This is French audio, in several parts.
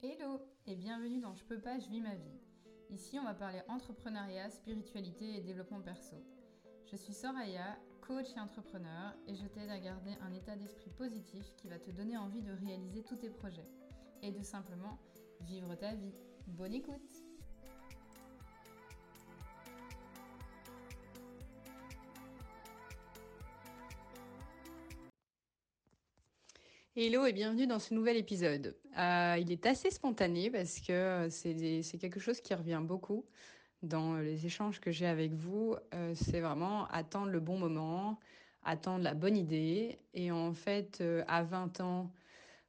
Hello et bienvenue dans Je peux pas, je vis ma vie. Ici, on va parler entrepreneuriat, spiritualité et développement perso. Je suis Soraya, coach et entrepreneur, et je t'aide à garder un état d'esprit positif qui va te donner envie de réaliser tous tes projets et de simplement vivre ta vie. Bonne écoute Hello et bienvenue dans ce nouvel épisode. Euh, il est assez spontané parce que c'est quelque chose qui revient beaucoup dans les échanges que j'ai avec vous. Euh, c'est vraiment attendre le bon moment, attendre la bonne idée. Et en fait, euh, à 20 ans,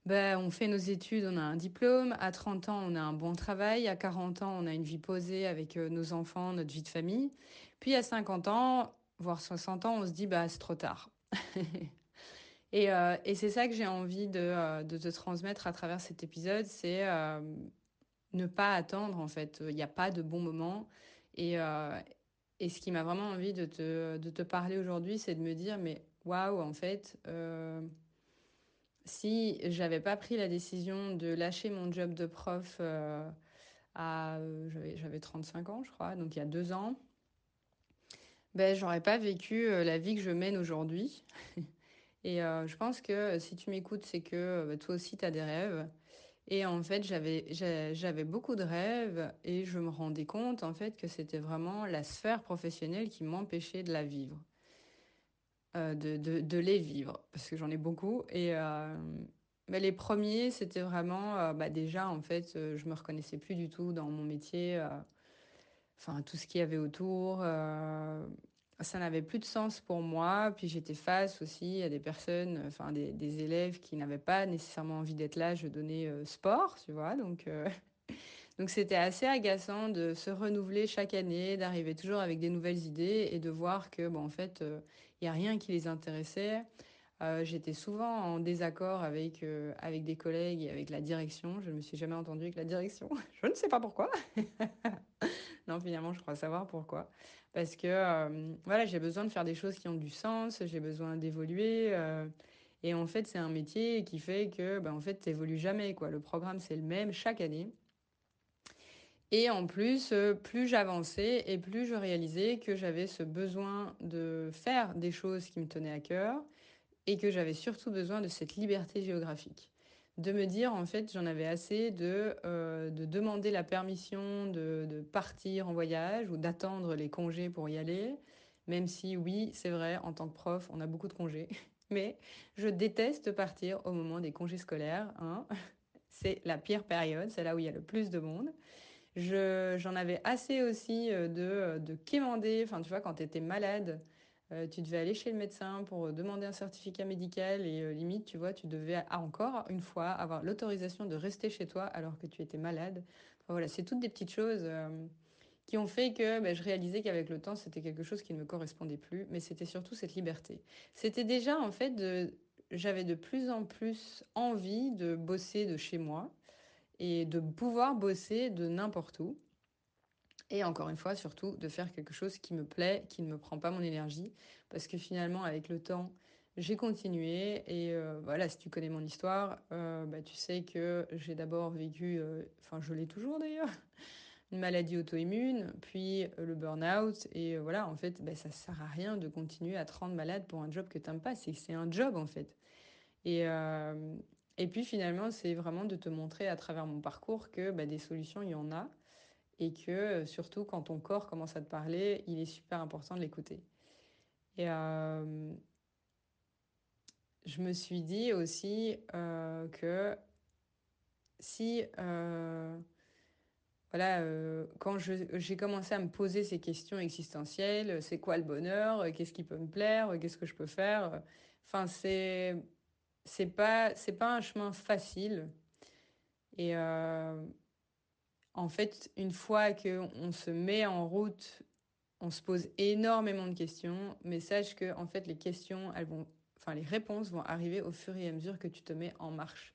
ben, on fait nos études, on a un diplôme. À 30 ans, on a un bon travail. À 40 ans, on a une vie posée avec nos enfants, notre vie de famille. Puis à 50 ans, voire 60 ans, on se dit, bah, c'est trop tard. Et, euh, et c'est ça que j'ai envie de, euh, de, te transmettre à travers cet épisode, c'est euh, ne pas attendre en fait. Il n'y a pas de bon moment. Et, ce qui m'a vraiment envie de te, de te parler aujourd'hui, c'est de me dire, mais waouh, en fait, si j'avais pas pris la décision de lâcher mon job de prof à, j'avais 35 ans, je crois, donc il y a deux ans, ben j'aurais pas vécu la vie que je mène aujourd'hui. Et euh, je pense que si tu m'écoutes, c'est que bah, toi aussi, tu as des rêves. Et en fait, j'avais, beaucoup de rêves et je me rendais compte, en fait, que c'était vraiment la sphère professionnelle qui m'empêchait de la vivre. Euh, de, de, les vivre, parce que j'en ai beaucoup. Et euh, les premiers, c'était vraiment, euh, bah, déjà, en fait, euh, je me reconnaissais plus du tout dans mon métier. Euh, enfin, tout ce qu'il y avait autour. Euh, ça n'avait plus de sens pour moi. Puis j'étais face aussi à des personnes, enfin des, élèves qui n'avaient pas nécessairement envie d'être là. Je donnais euh, sport, tu vois. Donc euh, donc c'était assez agaçant de se renouveler chaque année, d'arriver toujours avec des nouvelles idées et de voir que bon en fait il euh, y a rien qui les intéressait. Euh, j'étais souvent en désaccord avec avec des collègues et avec la direction. Je ne me suis jamais entendue avec la direction. Je ne sais pas pourquoi. Non, finalement, je crois savoir pourquoi. Parce que, euh, voilà, j'ai besoin de faire des choses qui ont du sens, j'ai besoin d'évoluer. Euh, et en fait, c'est un métier qui fait que, ben, en fait, t'évolues jamais, quoi. Le programme, c'est le même chaque année. Et en plus, euh, plus j'avançais et plus je réalisais que j'avais ce besoin de faire des choses qui me tenaient à cœur et que j'avais surtout besoin de cette liberté géographique de me dire, en fait, j'en avais assez de, euh, de demander la permission de, de partir en voyage ou d'attendre les congés pour y aller, même si, oui, c'est vrai, en tant que prof, on a beaucoup de congés. Mais je déteste partir au moment des congés scolaires. Hein. C'est la pire période, c'est là où il y a le plus de monde. Je, j'en avais assez aussi euh, de, de quémander, enfin, tu vois, quand tu étais malade, euh, tu devais aller chez le médecin pour demander un certificat médical et euh, limite, tu vois, tu devais encore une fois avoir l'autorisation de rester chez toi alors que tu étais malade. Voilà, c'est toutes des petites choses euh, qui ont fait que bah, je réalisais qu'avec le temps, c'était quelque chose qui ne me correspondait plus, mais c'était surtout cette liberté. C'était déjà en fait j'avais de plus en plus envie de bosser de chez moi et de pouvoir bosser de n'importe où. Et encore une fois, surtout, de faire quelque chose qui me plaît, qui ne me prend pas mon énergie. Parce que finalement, avec le temps, j'ai continué. Et euh, voilà, si tu connais mon histoire, euh, bah, tu sais que j'ai d'abord vécu, euh, enfin, je l'ai toujours d'ailleurs, une maladie auto-immune, puis le burn-out. Et voilà, en fait, bah, ça sert à rien de continuer à te rendre malade pour un job que tu n'aimes pas. C'est un job, en fait. Et, et puis finalement, c'est vraiment de te montrer à travers mon parcours que bah, des solutions, il y en a et que euh, surtout quand ton corps commence à te parler, il est super important de l'écouter. Et euh, je me suis dit aussi euh, que si, voilà, quand j'ai commencé à me poser ces questions existentielles, c'est quoi le bonheur, qu'est-ce qui peut me plaire, qu'est-ce que je peux faire, enfin c'est pas c'est pas un chemin facile et En fait, une fois qu'on se met en route, on se pose énormément de questions, mais sache que en fait les questions, elles vont, enfin les réponses vont arriver au fur et à mesure que tu te mets en marche.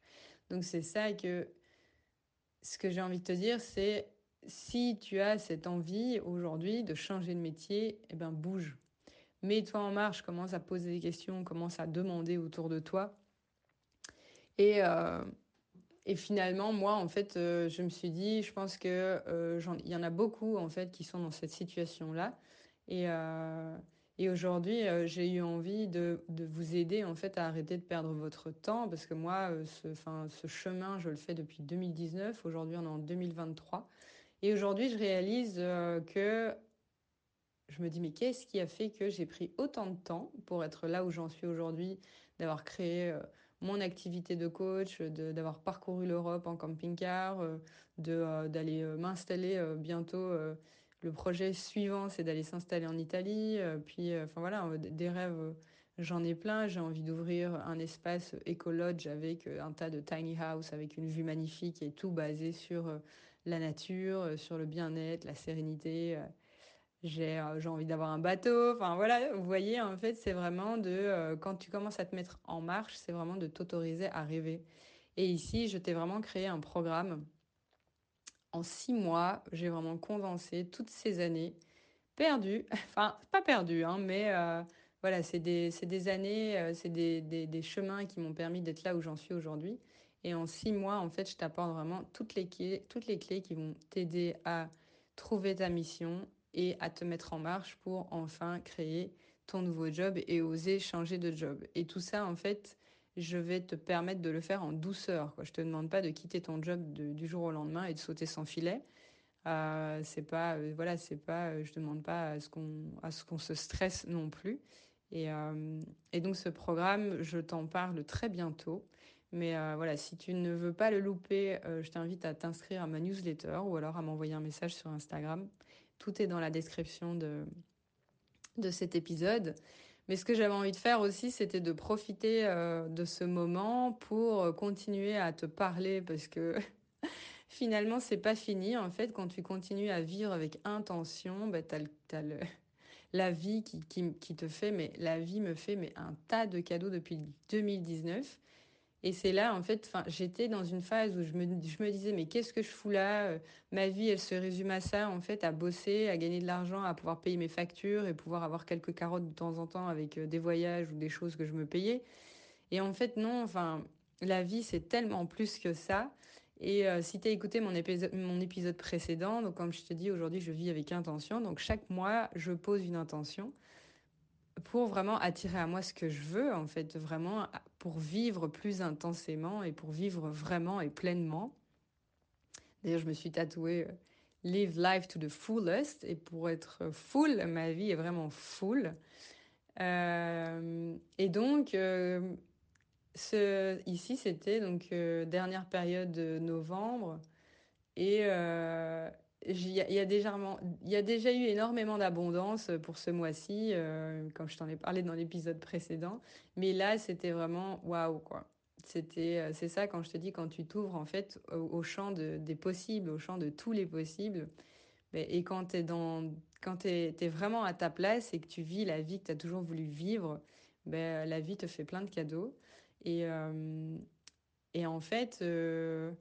Donc c'est ça que ce que j'ai envie de te dire, c'est si tu as cette envie aujourd'hui de changer de métier, eh ben bouge. Mets-toi en marche, commence à poser des questions, commence à demander autour de toi. Et, euh, et finalement, moi, en fait, euh, je me suis dit, je pense que euh, y en a beaucoup en fait qui sont dans cette situation-là. Et, euh, aujourd'hui, j'ai eu envie de, vous aider en fait à arrêter de perdre votre temps parce que moi, ce, enfin, ce chemin, je le fais depuis 2019. Aujourd'hui, on est en 2023. Et aujourd'hui, je réalise que je me dis, mais qu'est-ce qui a fait que j'ai pris autant de temps pour être là où j'en suis aujourd'hui, d'avoir créé mon activité de coach, d'avoir parcouru l'Europe en camping-car, euh, d'aller euh, m'installer euh, bientôt. Euh, le projet suivant, c'est d'aller s'installer en Italie. Euh, puis, euh, enfin voilà, euh, des rêves, euh, j'en ai plein. J'ai envie d'ouvrir un espace écologe avec euh, un tas de tiny house, avec une vue magnifique et tout basé sur euh, la nature, euh, sur le bien-être, la sérénité. Euh, j'ai envie d'avoir un bateau. Enfin voilà, vous voyez, en fait, c'est vraiment de, euh, quand tu commences à te mettre en marche, c'est vraiment de t'autoriser à rêver. Et ici, je t'ai vraiment créé un programme. En six mois, j'ai vraiment condensé toutes ces années perdues. Enfin, pas perdues, hein, mais euh, voilà, c'est des, des années, c'est des, des, chemins qui m'ont permis d'être là où j'en suis aujourd'hui. Et en six mois, en fait, je t'apporte vraiment toutes les toutes les clés qui vont t'aider à trouver ta mission et à te mettre en marche pour enfin créer ton nouveau job et oser changer de job. Et tout ça, en fait, je vais te permettre de le faire en douceur. Quoi. Je te demande pas de quitter ton job du jour au lendemain et de sauter sans filet. Euh, c'est pas, euh, voilà, c'est pas, euh, je demande pas à ce qu'on, se stresse non plus. Et, euh, et donc ce programme, je t'en parle très bientôt. Mais voilà, si tu ne veux pas le louper, je t'invite à t'inscrire à ma newsletter ou alors à m'envoyer un message sur Instagram. Tout est dans la description de, de cet épisode. Mais ce que j'avais envie de faire aussi, c'était de profiter euh, de ce moment pour euh, continuer à te parler parce que finalement, c'est pas fini. En fait, quand tu continues à vivre avec intention, bah, tu as, la vie qui, qui, qui, te fait, mais la vie me fait mais un tas de cadeaux depuis 2019. Et c'est là, en fait, j'étais dans une phase où je me, disais, mais qu'est-ce que je fous là euh, Ma vie, elle se résume à ça, en fait, à bosser, à gagner de l'argent, à pouvoir payer mes factures et pouvoir avoir quelques carottes de temps en temps avec euh, des voyages ou des choses que je me payais. Et en fait, non, enfin, la vie, c'est tellement plus que ça. Et euh, si tu as écouté mon mon épisode précédent, donc comme je te dis, aujourd'hui, je vis avec intention. Donc chaque mois, je pose une intention pour vraiment attirer à moi ce que je veux, en fait, vraiment pour vivre plus intensément et pour vivre vraiment et pleinement. D'ailleurs, je me suis tatoué euh, Live life to the fullest et pour être full, ma vie est vraiment full. Euh, et donc, euh, ce, ici, c'était donc dernière période de novembre et il y, a déjà, eu énormément d'abondance pour ce mois-ci, euh, comme je t'en ai parlé dans l'épisode précédent. Mais là, c'était vraiment waouh, quoi. C'était, c'est ça quand je te dis, quand tu t'ouvres en fait au, champ de, des possibles, au champ de tous les possibles. Et quand tu es, dans, quand t'es vraiment à ta place et que tu vis la vie que tu as toujours voulu vivre, ben, la vie te fait plein de cadeaux. Et, euh, en fait, euh,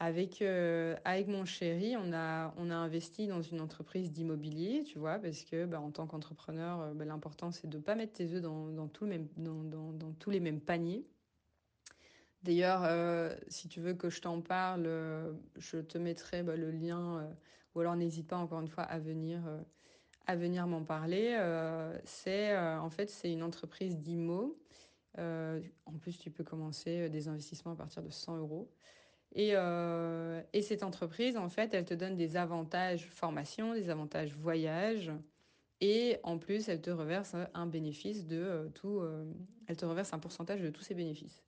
avec, euh, avec mon chéri, on a, on a investi dans une entreprise d'immobilier, tu vois, parce que bah, en tant qu'entrepreneur, bah, l'important c'est de ne pas mettre tes œufs dans, dans, tout même, dans, dans, tous les mêmes paniers. D'ailleurs, euh, si tu veux que je t'en parle, euh, je te mettrai bah, le lien, euh, ou alors n'hésite pas encore une fois à venir, euh, à venir m'en parler. Euh, c'est euh, en fait c'est une entreprise d'IMO. Euh, en plus, tu peux commencer des investissements à partir de 100 euros. Et, euh, et cette entreprise, en fait, elle te donne des avantages formation, des avantages voyage. Et en plus, elle te reverse un bénéfice de euh, tout. Euh, elle te reverse un pourcentage de tous ces bénéfices.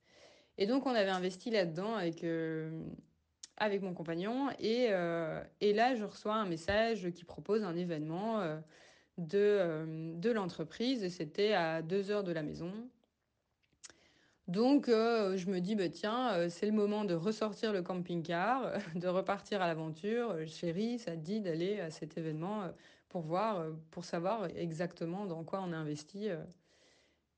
Et donc, on avait investi là-dedans avec, avec mon compagnon. Et, et là, je reçois un message qui propose un événement de, de l'entreprise. C'était à deux heures de la maison. Donc, euh, je me dis, bah, tiens, euh, c'est le moment de ressortir le camping-car, de repartir à l'aventure. Chérie, ça te dit d'aller à cet événement euh, pour voir, euh, pour savoir exactement dans quoi on a investi. euh.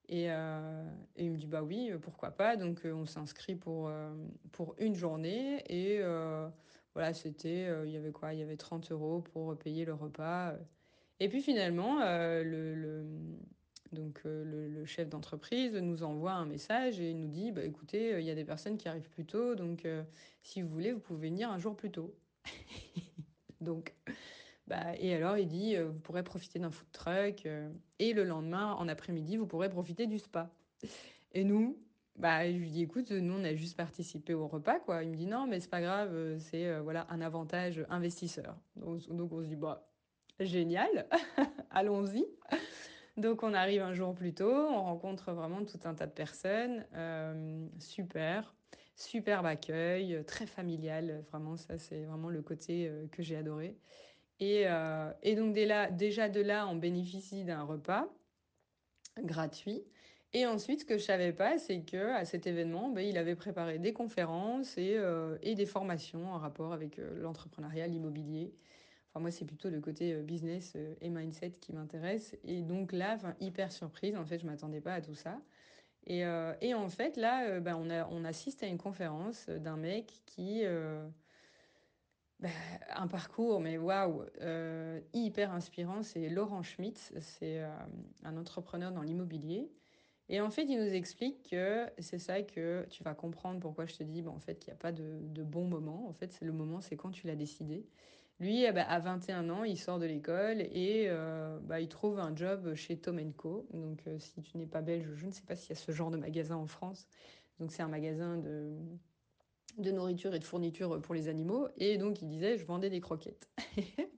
Et, euh, il me dit, bah oui, pourquoi pas. Donc, euh, on s'inscrit pour, euh, pour une journée. Et euh, voilà, c'était, euh, il y avait quoi? Il y avait 30 euros pour payer le repas. Et puis finalement, euh, le, le, Donc le, chef d'entreprise nous envoie un message et nous dit, bah, écoutez, il y a des personnes qui arrivent plus tôt, donc si vous voulez, vous pouvez venir un jour plus tôt. donc, bah, et alors il dit, vous pourrez profiter d'un food truck, et le lendemain, en après-midi, vous pourrez profiter du spa. Et nous, bah, je lui dis, écoute, nous, on a juste participé au repas, quoi. Il me dit, non, mais c'est pas grave, euh, c'est euh, voilà un avantage investisseur. Donc, donc on se dit, bah, génial, allons-y. Donc, on arrive un jour plus tôt, on rencontre vraiment tout un tas de personnes. Euh, super, superbe accueil, très familial. Vraiment, ça, c'est vraiment le côté que j'ai adoré. Et, et donc, déjà de là, on bénéficie d'un repas gratuit. Et ensuite, ce que je savais pas, c'est que à cet événement, ben, il avait préparé des conférences et, euh, et des formations en rapport avec euh, l'entrepreneuriat, l'immobilier. Moi, c'est plutôt le côté euh, business et mindset qui m'intéresse. Et donc là, hyper surprise. En fait, je m'attendais pas à tout ça. Et, et en fait, là, ben, on, a, on assiste à une conférence d'un mec qui ben, un parcours, mais waouh, hyper inspirant. C'est Laurent Schmitt, c'est un entrepreneur dans l'immobilier. Et en fait, il nous explique que c'est ça que tu vas comprendre pourquoi je te dis, en fait, qu'il n'y a pas de, de, bon moment. En fait, c'est le moment, c'est quand tu l'as décidé. Lui, ben, à 21 ans, il sort de l'école et euh, bah, il trouve un job chez Tom Co. Donc, euh, si tu n'es pas belge, je ne sais pas s'il y a ce genre de magasin en France. Donc, c'est un magasin de, nourriture et de fourniture pour les animaux. Et donc, il disait, je vendais des croquettes.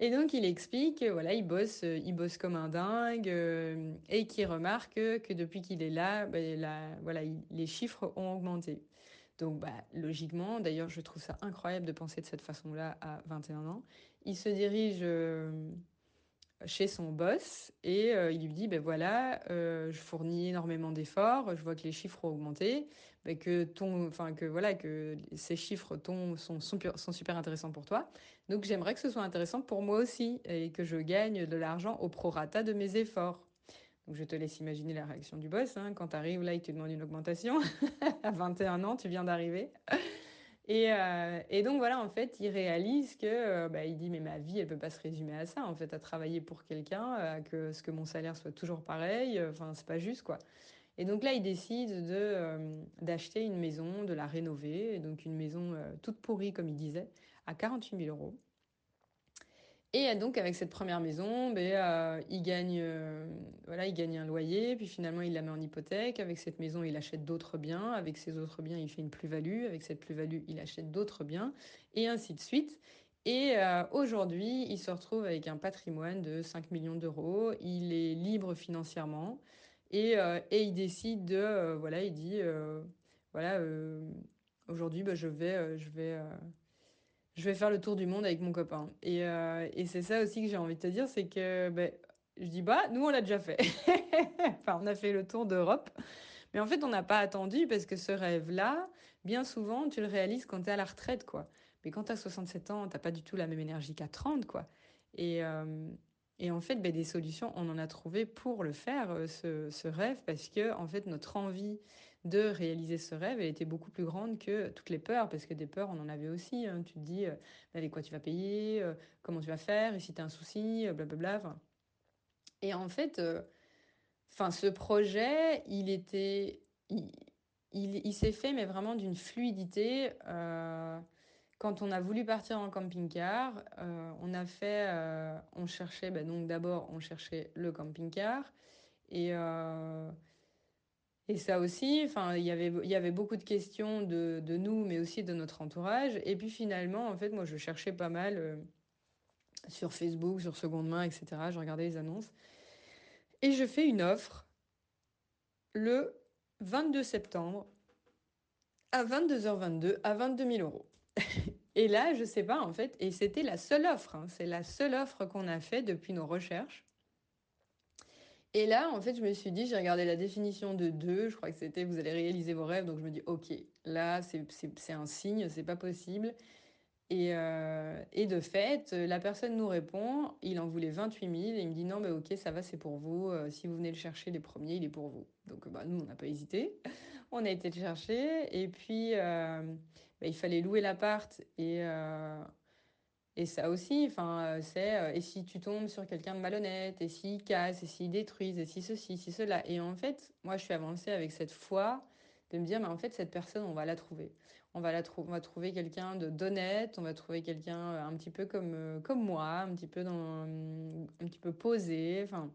Et donc il explique, voilà, il bosse, il bosse comme un dingue euh, et qui remarque que depuis qu'il est là, ben, voilà, les chiffres ont augmenté. Donc bah, logiquement, d'ailleurs je trouve ça incroyable de penser de cette façon-là à 21 ans. Il se dirige euh, chez son boss et il lui dit ben voilà, je fournis énormément d'efforts, je vois que les chiffres ont augmenté, ben, que que voilà que ces chiffres sont, sont super intéressants pour toi. Donc j'aimerais que ce soit intéressant pour moi aussi et que je gagne de l'argent au prorata de mes efforts. Je te laisse imaginer la réaction du boss. Hein. Quand tu arrives là, il te demande une augmentation. à 21 ans, tu viens d'arriver. Et, euh, et, donc voilà, en fait, il réalise que, euh, bah, il dit, mais ma vie, elle peut pas se résumer à ça, en fait, à travailler pour quelqu'un, à que ce que mon salaire soit toujours pareil, euh, enfin, c'est pas juste, quoi. Et donc là, il décide de d'acheter une maison, de la rénover, et donc une maison toute pourrie, comme il disait, à 48 000 euros. Et donc avec cette première maison, ben, euh, il, gagne, euh, voilà, il gagne un loyer, puis finalement il la met en hypothèque. Avec cette maison, il achète d'autres biens. Avec ces autres biens, il fait une plus-value. Avec cette plus-value, il achète d'autres biens, et ainsi de suite. Et euh, aujourd'hui, il se retrouve avec un patrimoine de 5 millions d'euros. Il est libre financièrement. Et, et il décide de... voilà, il dit, voilà, aujourd'hui, ben, je vais... je vais je vais faire le tour du monde avec mon copain. Et, euh, et c'est ça aussi que j'ai envie de te dire, c'est que ben, je dis, bah, nous, on l'a déjà fait. enfin, on a fait le tour d'Europe. Mais en fait, on n'a pas attendu parce que ce rêve-là, bien souvent, tu le réalises quand tu es à la retraite, quoi. Mais quand tu as 67 ans, tu pas du tout la même énergie qu'à 30, quoi. Et, euh, et en fait, ben, des solutions, on en a trouvé pour le faire, euh, ce, ce rêve, parce que, en fait, notre envie de réaliser ce rêve, elle était beaucoup plus grande que toutes les peurs, parce que des peurs, on en avait aussi. Hein. Tu te dis, euh, avec quoi tu vas payer, euh, comment tu vas faire, et si tu as un souci, euh, blablabla. Et en fait, enfin, ce projet, il était, il, il, s'est fait, mais vraiment d'une fluidité. quand on a voulu partir en camping-car, on a fait, on cherchait, ben donc d'abord, on cherchait le camping-car, et et ça aussi, enfin, il y avait, y avait beaucoup de questions de, de, nous, mais aussi de notre entourage. Et puis finalement, en fait, moi, je cherchais pas mal euh, sur Facebook, sur seconde main, etc. Je regardais les annonces. Et je fais une offre le 22 septembre à 22h22 à 22 000 euros. et là, je sais pas, en fait, et c'était la seule offre. Hein, c'est la seule offre qu'on a fait depuis nos recherches. Et là, en fait, je me suis dit, j'ai regardé la définition de deux, je crois que c'était vous allez réaliser vos rêves, donc je me dis, ok, là, c'est un signe, c'est pas possible. Et, euh, et, de fait, la personne nous répond, il en voulait 28 000, et il me dit, non, mais ok, ça va, c'est pour vous, euh, si vous venez le chercher, les premiers, il est pour vous. Donc, bah, nous, on n'a pas hésité, on a été le chercher, et puis, euh, bah, il fallait louer l'appart, et Et ça aussi, enfin, c'est et si tu tombes sur quelqu'un de malhonnête, et s'il casse, et s'il détruise, et si ceci, si cela. Et en fait, moi, je suis avancée avec cette foi de me dire, mais en fait, cette personne, on va la trouver. On va, la on va trouver quelqu'un d'honnête, on va trouver quelqu'un un petit peu comme, comme moi, un petit peu, dans, un petit peu posé. Enfin,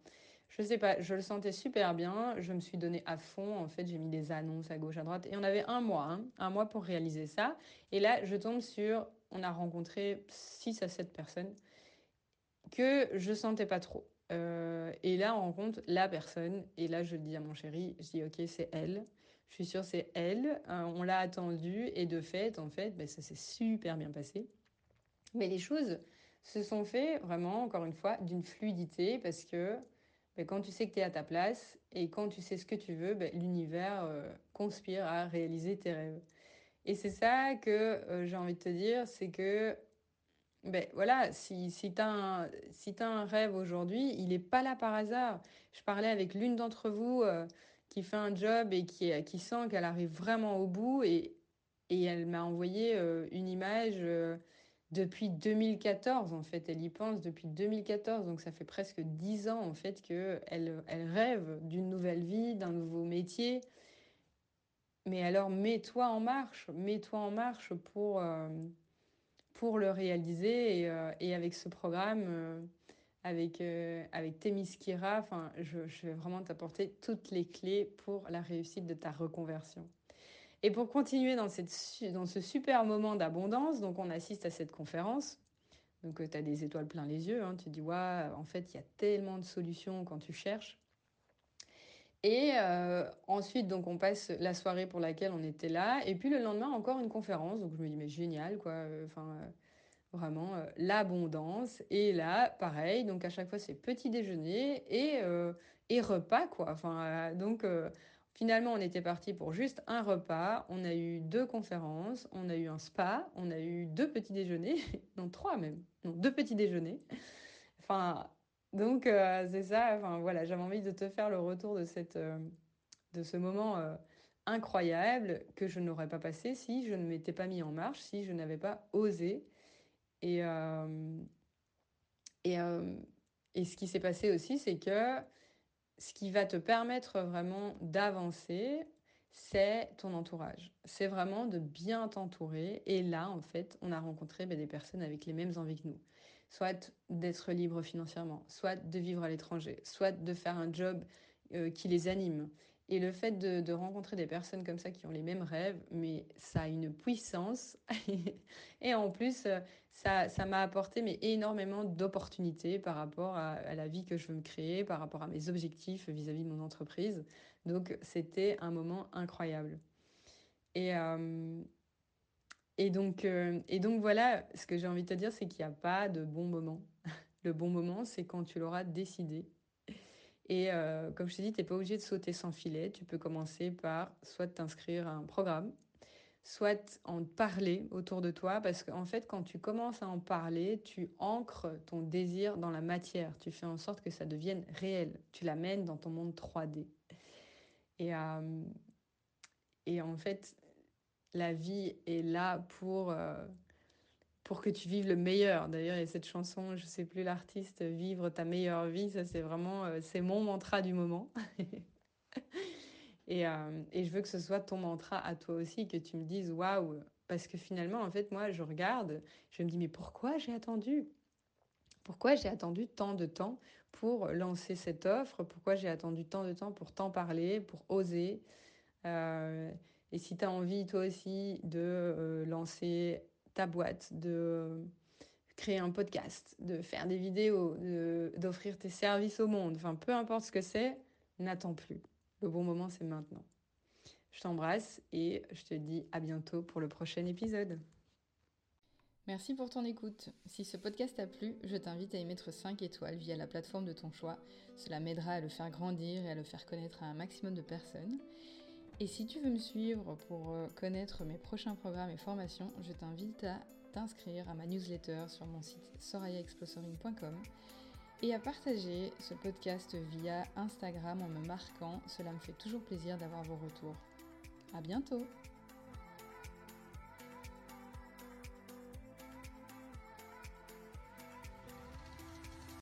je sais pas, je le sentais super bien. Je me suis donné à fond. En fait, j'ai mis des annonces à gauche, à droite. Et on avait un mois, hein, un mois pour réaliser ça. Et là, je tombe sur, on a rencontré 6 à 7 personnes que je sentais pas trop. Euh, et là, on rencontre la personne. Et là, je le dis à mon chéri, je dis, OK, c'est elle. Je suis sûre, c'est elle. Euh, on l'a attendue. Et de fait, en fait, ben, ça s'est super bien passé. Mais les choses se sont faites vraiment, encore une fois, d'une fluidité parce que ben, quand tu sais que tu es à ta place et quand tu sais ce que tu veux, ben, l'univers euh, conspire à réaliser tes rêves. Et c'est ça que euh, j'ai envie de te dire, c'est que ben voilà, si, si tu as, si as un rêve aujourd'hui, il n'est pas là par hasard. Je parlais avec l'une d'entre vous euh, qui fait un job et qui, qui sent qu'elle arrive vraiment au bout et, et elle m'a envoyé une image depuis 2014 en fait. Elle y pense depuis 2014, donc ça fait presque 10 ans en fait qu'elle elle rêve d'une nouvelle vie, d'un nouveau métier. Mais alors mets-toi en marche, mets-toi en marche pour, euh, pour le réaliser et, euh, et, avec ce programme, euh, avec, avec Temiskira, je, je vais vraiment t'apporter toutes les clés pour la réussite de ta reconversion. Et pour continuer dans, cette, dans ce super moment d'abondance, donc on assiste à cette conférence. Donc euh, tu as des étoiles plein les yeux, hein, tu dis, ouais, en fait, il y a tellement de solutions quand tu cherches. Et euh, ensuite, donc, on passe la soirée pour laquelle on était là. Et puis le lendemain, encore une conférence. Donc, je me dis, mais génial, quoi. Euh, enfin, vraiment, l'abondance. Et là, pareil. Donc, à chaque fois, c'est petit déjeuner et, et repas, quoi. Enfin, donc, Finalement, on était parti pour juste un repas. On a eu deux conférences, on a eu un spa, on a eu deux petits déjeuners, non trois même, non deux petits déjeuners. Enfin, donc euh, c'est ça. Enfin voilà, j'avais envie de te faire le retour de cette, euh, de ce moment euh, incroyable que je n'aurais pas passé si je ne m'étais pas mis en marche, si je n'avais pas osé. Et et, et ce qui s'est passé aussi, c'est que ce qui va te permettre vraiment d'avancer, c'est ton entourage. C'est vraiment de bien t'entourer. Et là, en fait, on a rencontré ben, des personnes avec les mêmes envies que nous. Soit d'être libre financièrement, soit de vivre à l'étranger, soit de faire un job euh, qui les anime. Et le fait de, rencontrer des personnes comme ça qui ont les mêmes rêves, mais ça a une puissance. et en plus, euh, ça, ça m'a apporté mais énormément d'opportunités par rapport à, la vie que je veux me créer, par rapport à mes objectifs vis-à-vis de mon entreprise. Donc, c'était un moment incroyable. Et, euh, et, donc, euh, et donc, voilà, ce que j'ai envie de te dire, c'est qu'il n'y a pas de bon moment. Le bon moment, c'est quand tu l'auras décidé et euh, comme je t'ai dit, tu n'es pas obligé de sauter sans filet. Tu peux commencer par soit t'inscrire à un programme, soit en parler autour de toi. Parce qu'en fait, quand tu commences à en parler, tu ancres ton désir dans la matière. Tu fais en sorte que ça devienne réel. Tu l'amènes dans ton monde 3D. Et, euh, et en fait, la vie est là pour... Euh, pour que tu vives le meilleur. D'ailleurs, il y a cette chanson, je sais plus l'artiste, Vivre ta meilleure vie, ça c'est vraiment, euh, c'est mon mantra du moment. et, euh, et, je veux que ce soit ton mantra à toi aussi, que tu me dises, waouh, parce que finalement, en fait, moi, je regarde, je me dis, mais pourquoi j'ai attendu? Pourquoi j'ai attendu tant de temps pour lancer cette offre? Pourquoi j'ai attendu tant de temps pour t'en parler, pour oser? Euh, Et si tu as envie, toi aussi, de lancer ta boîte, de créer un podcast, de faire des vidéos, d'offrir tes services au monde, enfin peu importe ce que c'est, n'attends plus. Le bon moment, c'est maintenant. Je t'embrasse et je te dis à bientôt pour le prochain épisode. Merci pour ton écoute. Si ce podcast t'a plu, je t'invite à y mettre 5 étoiles via la plateforme de ton choix. Cela m'aidera à le faire grandir et à le faire connaître à un maximum de personnes. Et si tu veux me suivre pour euh, connaître mes prochains programmes et formations, je t'invite à t'inscrire à ma newsletter sur mon site sorayaexplosoring.com et à partager ce podcast via Instagram en me marquant. Cela me fait toujours plaisir d'avoir vos retours. À bientôt!